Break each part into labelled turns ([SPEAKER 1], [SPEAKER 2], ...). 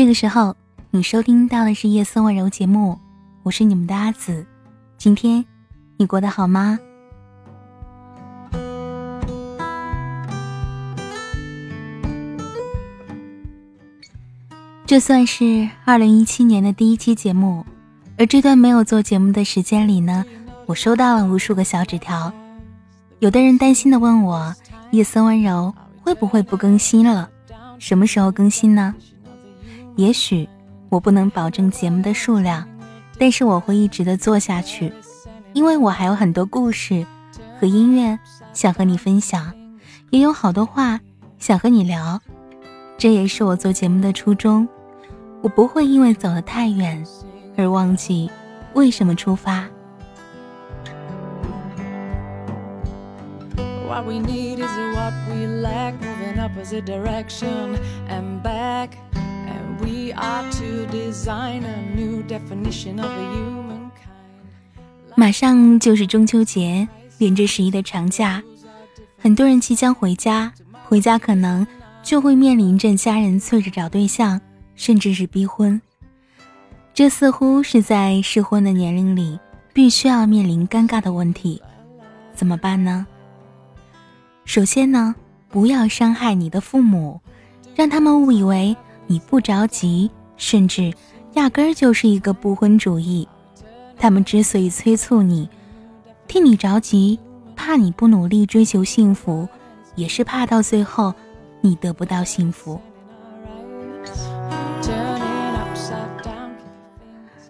[SPEAKER 1] 这个时候，你收听到的是夜色温柔节目，我是你们的阿紫。今天你过得好吗？这算是二零一七年的第一期节目，而这段没有做节目的时间里呢，我收到了无数个小纸条。有的人担心的问我：“夜色温柔会不会不更新了？什么时候更新呢？”也许我不能保证节目的数量，但是我会一直的做下去，因为我还有很多故事和音乐想和你分享，也有好多话想和你聊。这也是我做节目的初衷。我不会因为走得太远而忘记为什么出发。What we need is what we lack, moving opposite direction and back. We are to design a new definition of a humankind. 马上就是中秋节，连着十一的长假，很多人即将回家，回家可能就会面临着家人催着找对象，甚至是逼婚。这似乎是在适婚的年龄里必须要面临尴尬的问题，怎么办呢？首先呢，不要伤害你的父母，让他们误以为你不着急，甚至压根儿就是一个不婚主义。他们之所以催促你，替你着急，怕你不努力追求幸福，也是怕到最后你得不到幸福。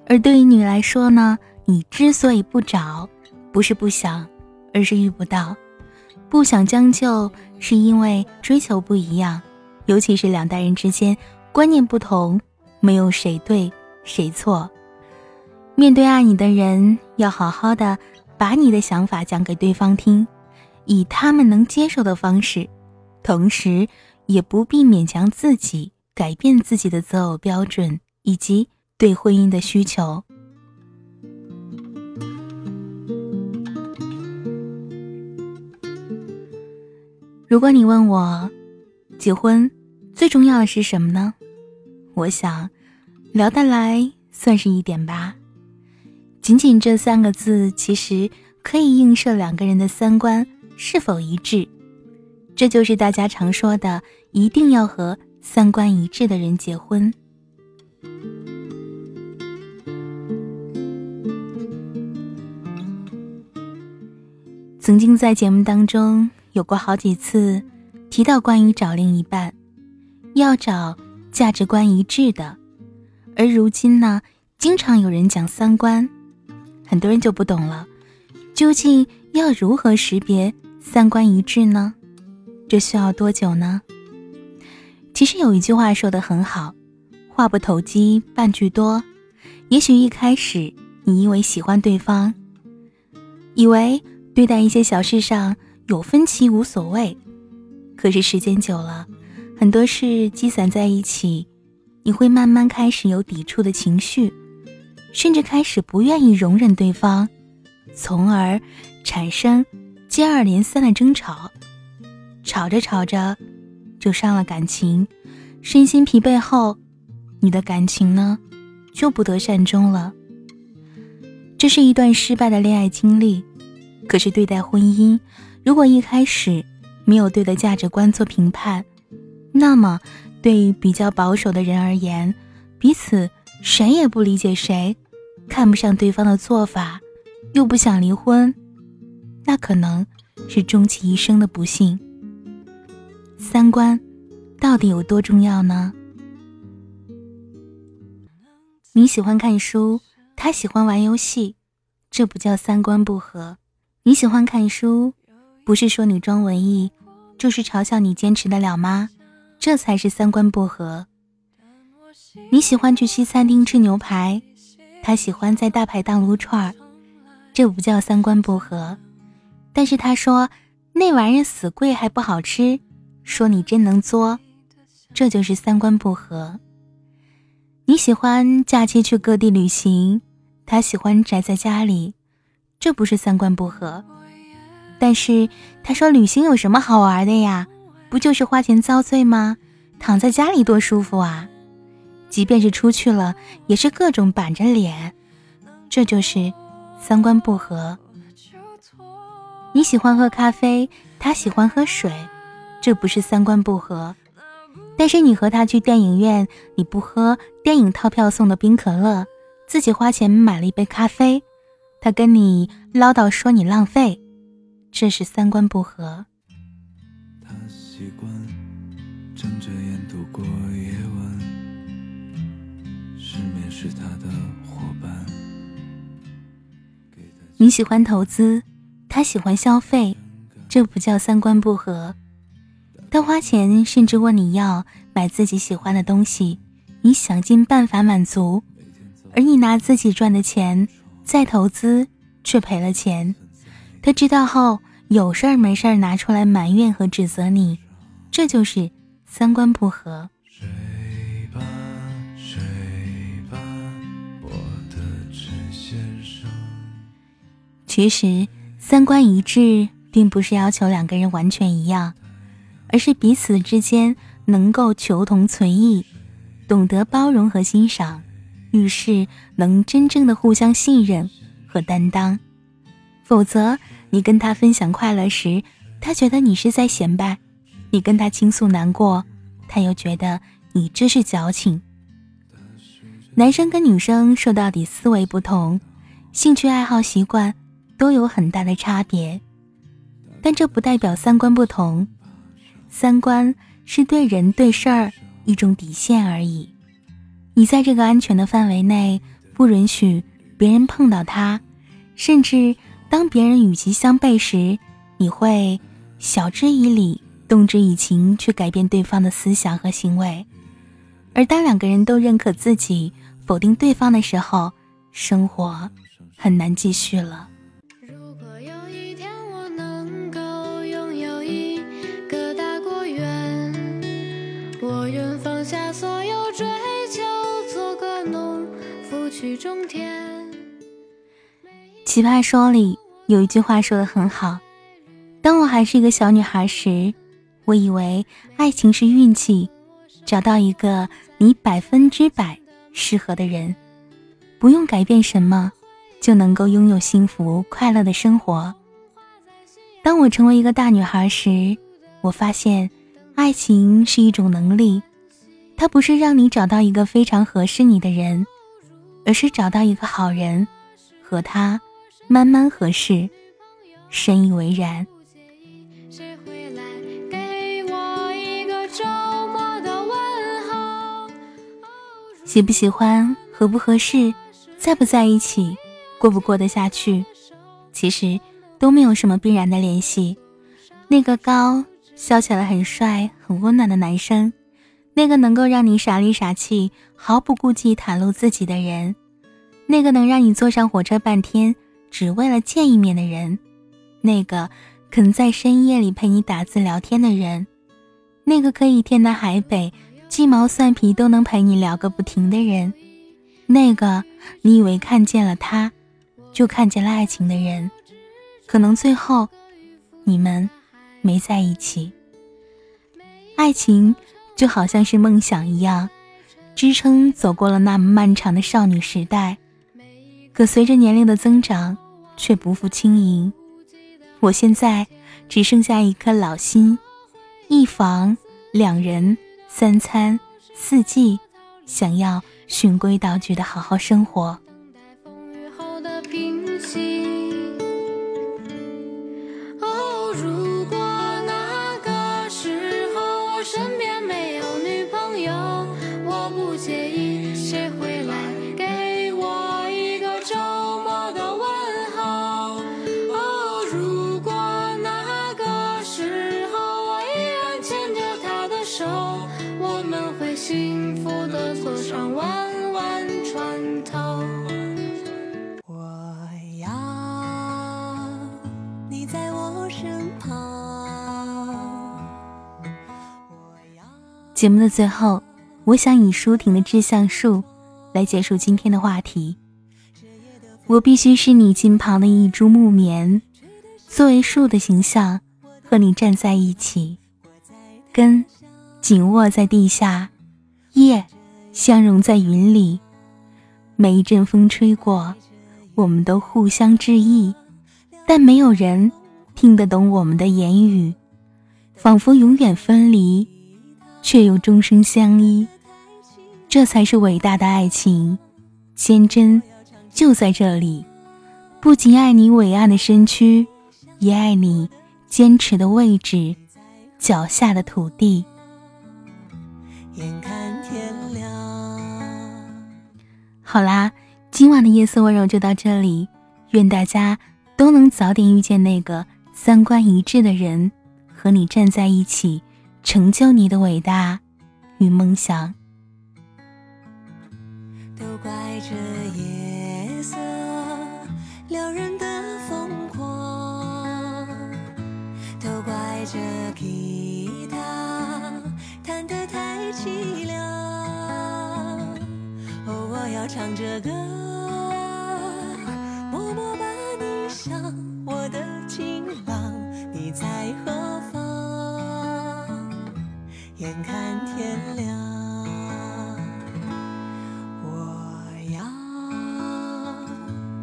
[SPEAKER 1] 而对于你来说呢，你之所以不找，不是不想，而是遇不到。不想将就，是因为追求不一样，尤其是两代人之间观念不同，没有谁对谁错。面对爱你的人，要好好的把你的想法讲给对方听，以他们能接受的方式，同时也不必勉强自己改变自己的择偶标准以及对婚姻的需求。如果你问我，结婚最重要的是什么呢？我想，聊得来算是一点吧。仅仅这三个字，其实可以映射两个人的三观是否一致。这就是大家常说的，一定要和三观一致的人结婚。曾经在节目当中。有过好几次提到关于找另一半，要找价值观一致的，而如今呢，经常有人讲三观，很多人就不懂了，究竟要如何识别三观一致呢？这需要多久呢？其实有一句话说的很好，话不投机半句多。也许一开始你因为喜欢对方，以为对待一些小事上。有分歧无所谓，可是时间久了，很多事积攒在一起，你会慢慢开始有抵触的情绪，甚至开始不愿意容忍对方，从而产生接二连三的争吵。吵着吵着，就伤了感情，身心疲惫后，你的感情呢，就不得善终了。这是一段失败的恋爱经历，可是对待婚姻。如果一开始没有对的价值观做评判，那么对于比较保守的人而言，彼此谁也不理解谁，看不上对方的做法，又不想离婚，那可能是终其一生的不幸。三观到底有多重要呢？你喜欢看书，他喜欢玩游戏，这不叫三观不合。你喜欢看书。不是说你装文艺，就是嘲笑你坚持得了吗？这才是三观不合。你喜欢去西餐厅吃牛排，他喜欢在大排档撸串儿，这不叫三观不合。但是他说那玩意儿死贵还不好吃，说你真能作，这就是三观不合。你喜欢假期去各地旅行，他喜欢宅在家里，这不是三观不合。但是他说旅行有什么好玩的呀？不就是花钱遭罪吗？躺在家里多舒服啊！即便是出去了，也是各种板着脸。这就是三观不合。你喜欢喝咖啡，他喜欢喝水，这不是三观不合。但是你和他去电影院，你不喝电影套票送的冰可乐，自己花钱买了一杯咖啡，他跟你唠叨说你浪费，这是三观不合。习惯睁着眼度过夜晚，失眠是他的伙伴。你喜欢投资，他喜欢消费，这不叫三观不合。他花钱，甚至问你要买自己喜欢的东西，你想尽办法满足，而你拿自己赚的钱再投资，却赔了钱。他知道后，有事儿没事儿拿出来埋怨和指责你，这就是三观不合。其实，三观一致并不是要求两个人完全一样。而是彼此之间能够求同存异，懂得包容和欣赏，遇事能真正的互相信任和担当。否则，你跟他分享快乐时，他觉得你是在显摆；你跟他倾诉难过，他又觉得你这是矫情。男生跟女生说到底思维不同，兴趣爱好习惯都有很大的差别，但这不代表三观不同。三观是对人对事儿一种底线而已，你在这个安全的范围内，不允许别人碰到他，甚至当别人与其相悖时，你会晓之以理，动之以情去改变对方的思想和行为。而当两个人都认可自己，否定对方的时候，生活很难继续了。奇葩说里有一句话说的很好：“当我还是一个小女孩时，我以为爱情是运气，找到一个你百分之百适合的人，不用改变什么，就能够拥有幸福快乐的生活。当我成为一个大女孩时，我发现爱情是一种能力，它不是让你找到一个非常合适你的人，而是找到一个好人，和他。”慢慢合适，深以为然。喜不喜欢，合不合适，在不在一起，过不过得下去，其实都没有什么必然的联系。那个高，笑起来很帅、很温暖的男生，那个能够让你傻里傻气、毫不顾忌袒露自己的人，那个能让你坐上火车半天。只为了见一面的人，那个肯在深夜里陪你打字聊天的人，那个可以天南海北、鸡毛蒜皮都能陪你聊个不停的人，那个你以为看见了他，就看见了爱情的人，可能最后你们没在一起。爱情就好像是梦想一样，支撑走过了那么漫长的少女时代。可随着年龄的增长，却不复轻盈。我现在只剩下一颗老心，一房两人，三餐四季，想要循规蹈矩的好好生活。等待
[SPEAKER 2] 风雨后的平哦。如果那个时候我身边没有女朋友，我不介意谁会来给我一个周末的问候。哦，如果那个时候我依然牵着她的手。幸福的锁上，弯弯船头。
[SPEAKER 3] 我要你在我身旁
[SPEAKER 1] 节目的最后，我想以舒婷的《致橡树》来结束今天的话题。我必须是你近旁的一株木棉，作为树的形象和你站在一起，根紧握在地下，夜
[SPEAKER 3] 相融在云里。每一阵风吹过，我们都互相致意，但没有人听得懂我们的言语，仿佛永远分离，却又终生相依。这才是伟大的爱情，坚贞就在这里。不仅爱你伟岸的身躯，也爱你坚持的位置，脚下的土地。眼看好啦，今晚的夜色温柔就到这里。愿大家都能早点遇见那个三观一致的人，和你站在一起，成就你的伟大与梦想。都怪这夜色撩人的疯狂，都怪这的默默把你想，我的情郎你在何方？眼看天亮，我要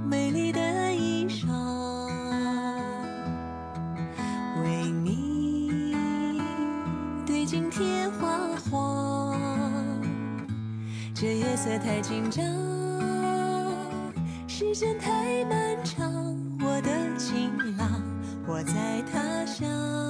[SPEAKER 3] 美丽的衣裳，为你对镜贴花黄。这夜色太紧张。时间太漫长，我的情郎，我在他乡。